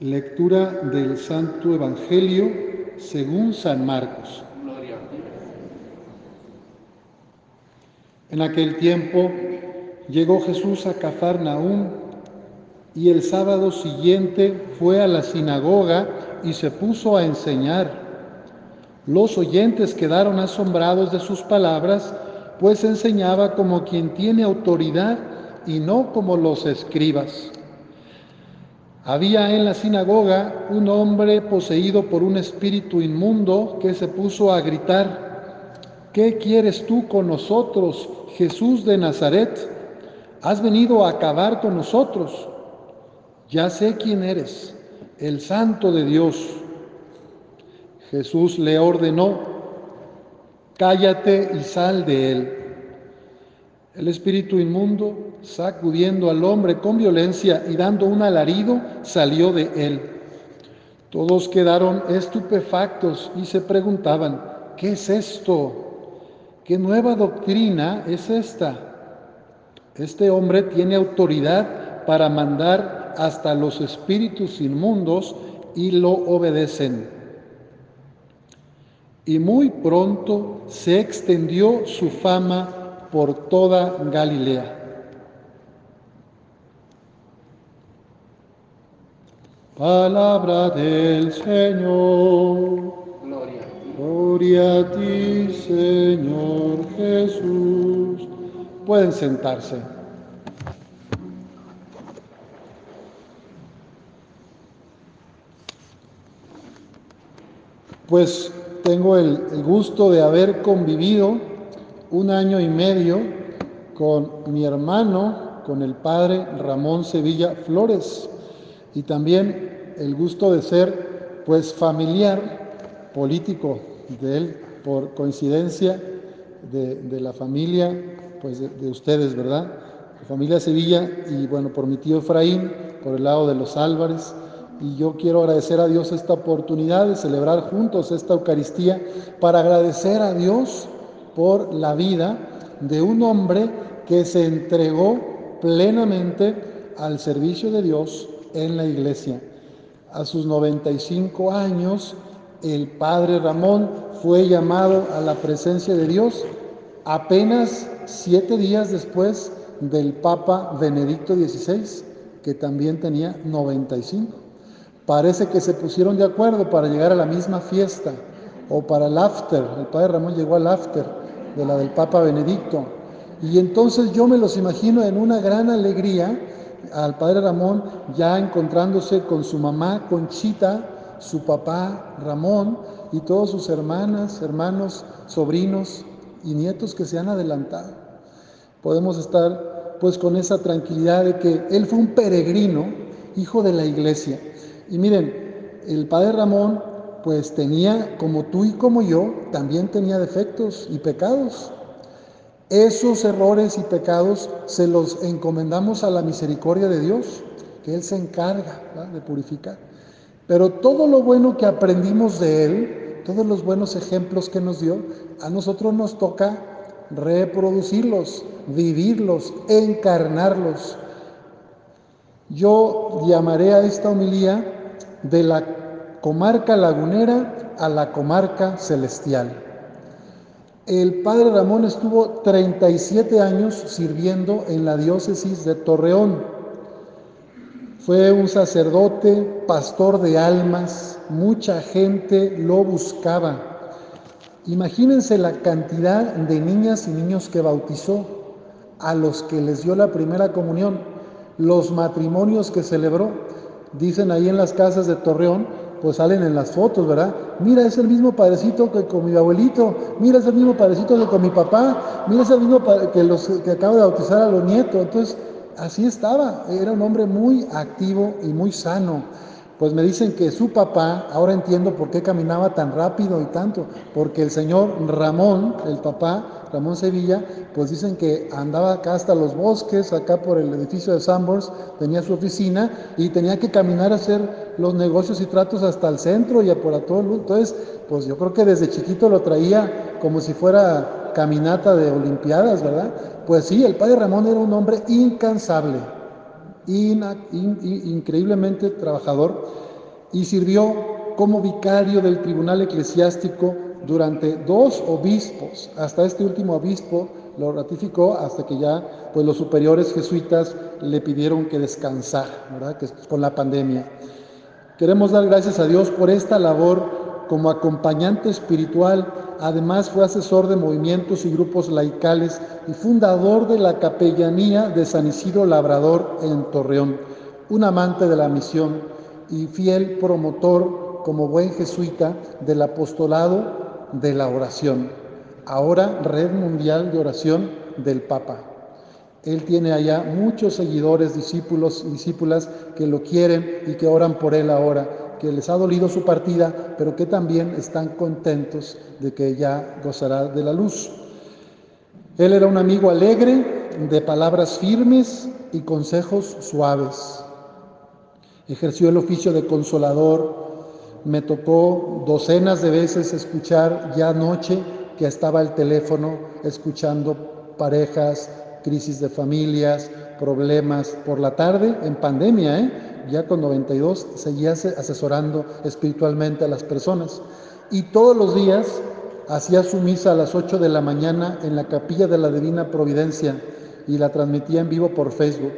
Lectura del Santo Evangelio según San Marcos. En aquel tiempo llegó Jesús a Cafarnaúm y el sábado siguiente fue a la sinagoga y se puso a enseñar. Los oyentes quedaron asombrados de sus palabras, pues enseñaba como quien tiene autoridad y no como los escribas. Había en la sinagoga un hombre poseído por un espíritu inmundo que se puso a gritar, ¿qué quieres tú con nosotros, Jesús de Nazaret? Has venido a acabar con nosotros. Ya sé quién eres, el santo de Dios. Jesús le ordenó, cállate y sal de él. El espíritu inmundo, sacudiendo al hombre con violencia y dando un alarido, salió de él. Todos quedaron estupefactos y se preguntaban, ¿qué es esto? ¿Qué nueva doctrina es esta? Este hombre tiene autoridad para mandar hasta los espíritus inmundos y lo obedecen. Y muy pronto se extendió su fama por toda Galilea. Palabra del Señor. Gloria a ti. Gloria a ti, Señor Jesús. Pueden sentarse. Pues tengo el, el gusto de haber convivido un año y medio con mi hermano, con el padre Ramón Sevilla Flores, y también el gusto de ser pues familiar político de él, por coincidencia de, de la familia pues de, de, ustedes, ¿verdad? La familia Sevilla y bueno, por mi tío Efraín, por el lado de los Álvarez, y yo quiero agradecer a Dios esta oportunidad de celebrar juntos esta Eucaristía para agradecer a Dios por la vida de un hombre que se entregó plenamente al servicio de Dios en la iglesia. A sus 95 años, el padre Ramón fue llamado a la presencia de Dios apenas siete días después del Papa Benedicto XVI, que también tenía 95. Parece que se pusieron de acuerdo para llegar a la misma fiesta o para el after. El padre Ramón llegó al after de la del Papa Benedicto. Y entonces yo me los imagino en una gran alegría al padre Ramón ya encontrándose con su mamá Conchita, su papá Ramón y todas sus hermanas, hermanos, sobrinos y nietos que se han adelantado. Podemos estar pues con esa tranquilidad de que él fue un peregrino, hijo de la iglesia. Y miren, el padre Ramón pues tenía, como tú y como yo, también tenía defectos y pecados. Esos errores y pecados se los encomendamos a la misericordia de Dios, que Él se encarga de purificar. Pero todo lo bueno que aprendimos de Él, todos los buenos ejemplos que nos dio, a nosotros nos toca reproducirlos, vivirlos, encarnarlos. Yo llamaré a esta homilía de la comarca lagunera a la comarca celestial. El padre Ramón estuvo 37 años sirviendo en la diócesis de Torreón. Fue un sacerdote, pastor de almas, mucha gente lo buscaba. Imagínense la cantidad de niñas y niños que bautizó, a los que les dio la primera comunión, los matrimonios que celebró. Dicen ahí en las casas de Torreón pues salen en las fotos, ¿verdad? Mira, es el mismo padrecito que con mi abuelito, mira, es el mismo padrecito que con mi papá, mira, es el mismo que los que acaba de bautizar a los nietos. Entonces, así estaba, era un hombre muy activo y muy sano. Pues me dicen que su papá, ahora entiendo por qué caminaba tan rápido y tanto, porque el señor Ramón, el papá, Ramón Sevilla, pues dicen que andaba acá hasta los bosques, acá por el edificio de Sambors, tenía su oficina y tenía que caminar a hacer los negocios y tratos hasta el centro y a por todo el. Entonces, pues yo creo que desde chiquito lo traía como si fuera caminata de Olimpiadas, ¿verdad? Pues sí, el padre Ramón era un hombre incansable, in, in, in, increíblemente trabajador. y sirvió como vicario del tribunal eclesiástico durante dos obispos. Hasta este último obispo lo ratificó hasta que ya pues los superiores jesuitas le pidieron que descansara, ¿verdad? Que con la pandemia. Queremos dar gracias a Dios por esta labor como acompañante espiritual. Además fue asesor de movimientos y grupos laicales y fundador de la capellanía de San Isidro Labrador en Torreón, un amante de la misión y fiel promotor como buen jesuita del apostolado de la oración, ahora Red Mundial de Oración del Papa. Él tiene allá muchos seguidores, discípulos discípulas que lo quieren y que oran por él ahora que les ha dolido su partida, pero que también están contentos de que ya gozará de la luz. Él era un amigo alegre, de palabras firmes y consejos suaves. Ejerció el oficio de consolador. Me tocó docenas de veces escuchar ya anoche que estaba el teléfono escuchando parejas, crisis de familias, problemas por la tarde en pandemia, ¿eh? ya con 92 seguía asesorando espiritualmente a las personas. Y todos los días hacía su misa a las 8 de la mañana en la capilla de la Divina Providencia y la transmitía en vivo por Facebook.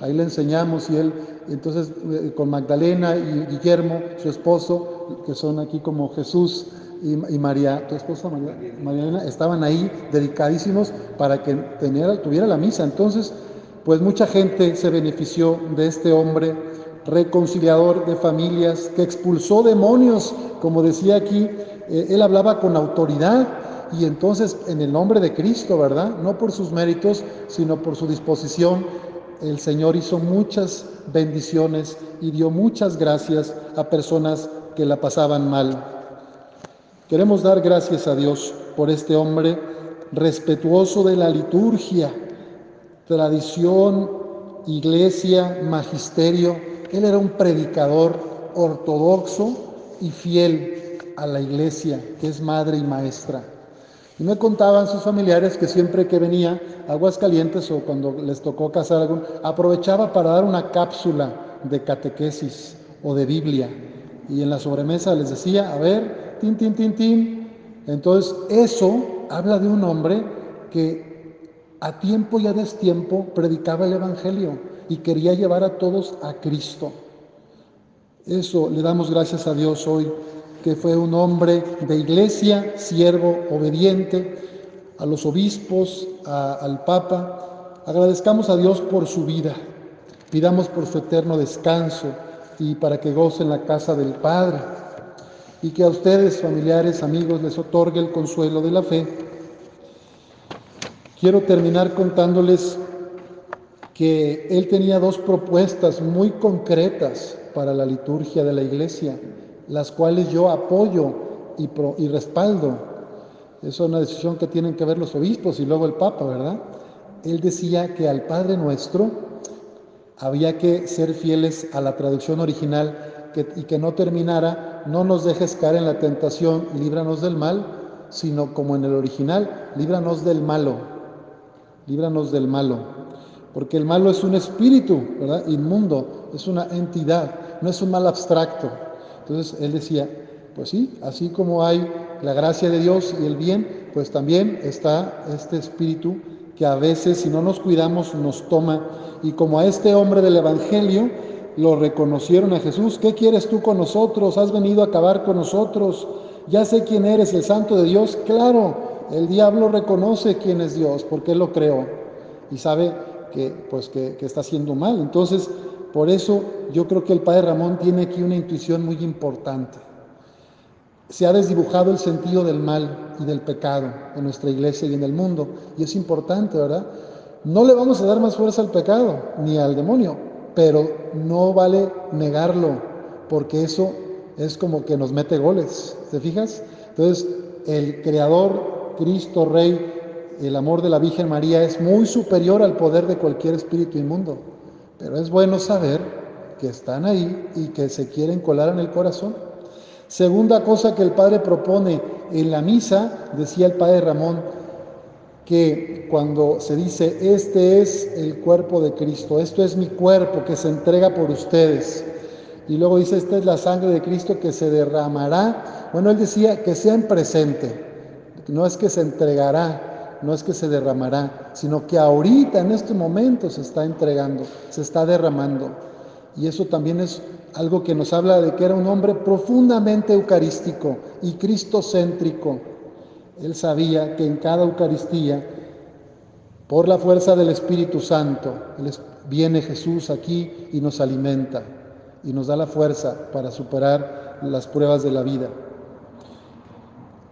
Ahí le enseñamos y él, entonces eh, con Magdalena y Guillermo, su esposo, que son aquí como Jesús y, María, tu esposa María, estaban ahí dedicadísimos para que tuviera la misa. Entonces, pues mucha gente se benefició de este hombre reconciliador de familias, que expulsó demonios, como decía aquí, eh, él hablaba con autoridad y entonces en el nombre de Cristo, ¿verdad? No por sus méritos, sino por su disposición, el Señor hizo muchas bendiciones y dio muchas gracias a personas que la pasaban mal. Queremos dar gracias a Dios por este hombre respetuoso de la liturgia, tradición, iglesia, magisterio, él era un predicador ortodoxo y fiel a la iglesia, que es madre y maestra. Y me contaban sus familiares que siempre que venía a Aguascalientes o cuando les tocó casar algún, aprovechaba para dar una cápsula de catequesis o de Biblia. Y en la sobremesa les decía, a ver, tin, tin, tin, tin. Entonces, eso habla de un hombre que a tiempo y a destiempo predicaba el Evangelio y quería llevar a todos a Cristo. Eso le damos gracias a Dios hoy, que fue un hombre de iglesia, siervo, obediente a los obispos, al Papa. Agradezcamos a Dios por su vida, pidamos por su eterno descanso y para que goce en la casa del Padre y que a ustedes, familiares, amigos, les otorgue el consuelo de la fe. Quiero terminar contándoles que él tenía dos propuestas muy concretas para la liturgia de la iglesia, las cuales yo apoyo y, respaldo. Es una decisión que tienen que ver los obispos y luego el Papa, ¿verdad? Él decía que al Padre Nuestro había que ser fieles a la traducción original y que no terminara, no nos dejes caer en la tentación y líbranos del mal, sino como en el original, líbranos del malo, líbranos del malo porque el malo es un espíritu, ¿verdad? Inmundo, es una entidad, no es un mal abstracto. Entonces él decía, pues sí, así como hay la gracia de Dios y el bien, pues también está este espíritu que a veces si no nos cuidamos nos toma. Y como a este hombre del Evangelio lo reconocieron a Jesús, ¿qué quieres tú con nosotros? ¿Has venido a acabar con nosotros? Ya sé quién eres, el santo de Dios. Claro, el diablo reconoce quién es Dios porque él lo creó y sabe que, pues, que, está haciendo mal. Entonces, por eso yo creo que el Padre Ramón tiene aquí una intuición muy importante. Se ha desdibujado el sentido del mal y del pecado en nuestra iglesia y en el mundo. Y es importante, ¿verdad? No le vamos a dar más fuerza al pecado ni al demonio, pero no vale negarlo, porque eso es como que nos mete goles, ¿te fijas? Entonces, el Creador, Cristo Rey, el amor de la Virgen María es muy superior al poder de cualquier espíritu inmundo. Pero es bueno saber que están ahí y que se quieren colar en el corazón. Segunda cosa que el Padre propone en la misa, decía el Padre Ramón, que cuando se dice, este es el cuerpo de Cristo, esto es mi cuerpo que se entrega por ustedes, Y luego dice, esta es la sangre de Cristo que se derramará. Bueno, él decía que sea en presente. No es que se entregará, no es que se derramará, sino que ahorita, en este momento, se está entregando, se está derramando. Y eso también es algo que nos habla de que era un hombre profundamente eucarístico y cristocéntrico. Él sabía que en cada Eucaristía, por la fuerza del Espíritu Santo, viene Jesús aquí y nos alimenta y nos da la fuerza para superar las pruebas de la vida.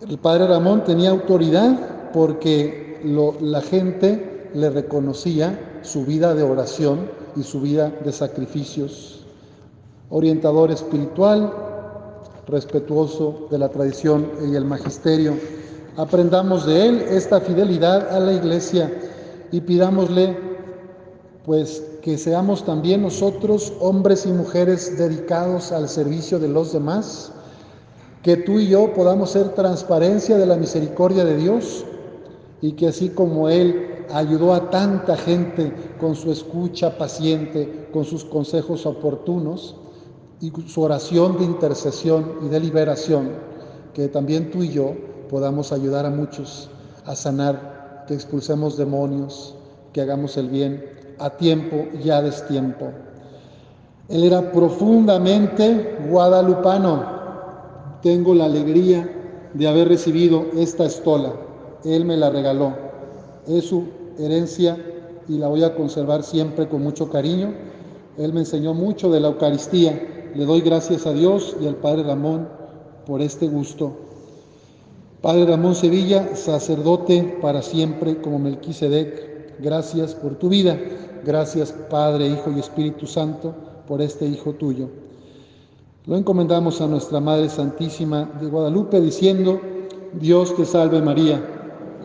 El padre Ramón tenía autoridad porque la gente le reconocía su vida de oración y su vida de sacrificios. Orientador espiritual, respetuoso de la tradición y el magisterio. Aprendamos de él esta fidelidad a la iglesia y pidámosle pues que seamos también nosotros hombres y mujeres dedicados al servicio de los demás, que tú y yo podamos ser transparencia de la misericordia de Dios y que así como Él ayudó a tanta gente con su escucha paciente, con sus consejos oportunos y su oración de intercesión y de liberación, que también tú y yo podamos ayudar a muchos a sanar, que expulsemos demonios, que hagamos el bien a tiempo y a destiempo. Él era profundamente guadalupano. Tengo la alegría de haber recibido esta estola. Él me la regaló. Es su herencia y la voy a conservar siempre con mucho cariño. Él me enseñó mucho de la Eucaristía. Le doy gracias a Dios y al Padre Ramón por este gusto. Padre Ramón Sevilla, sacerdote para siempre como Melquisedec, gracias por tu vida. Gracias Padre, Hijo y Espíritu Santo por este Hijo tuyo. Lo encomendamos a nuestra Madre Santísima de Guadalupe diciendo, Dios te salve María,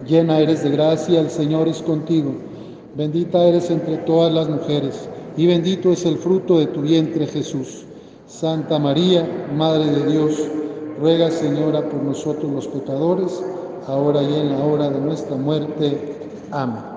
llena eres de gracia, el Señor es contigo, bendita eres entre todas las mujeres y bendito es el fruto de tu vientre Jesús. Santa María, Madre de Dios, ruega Señora por nosotros los pecadores, ahora y en la hora de nuestra muerte. Amén.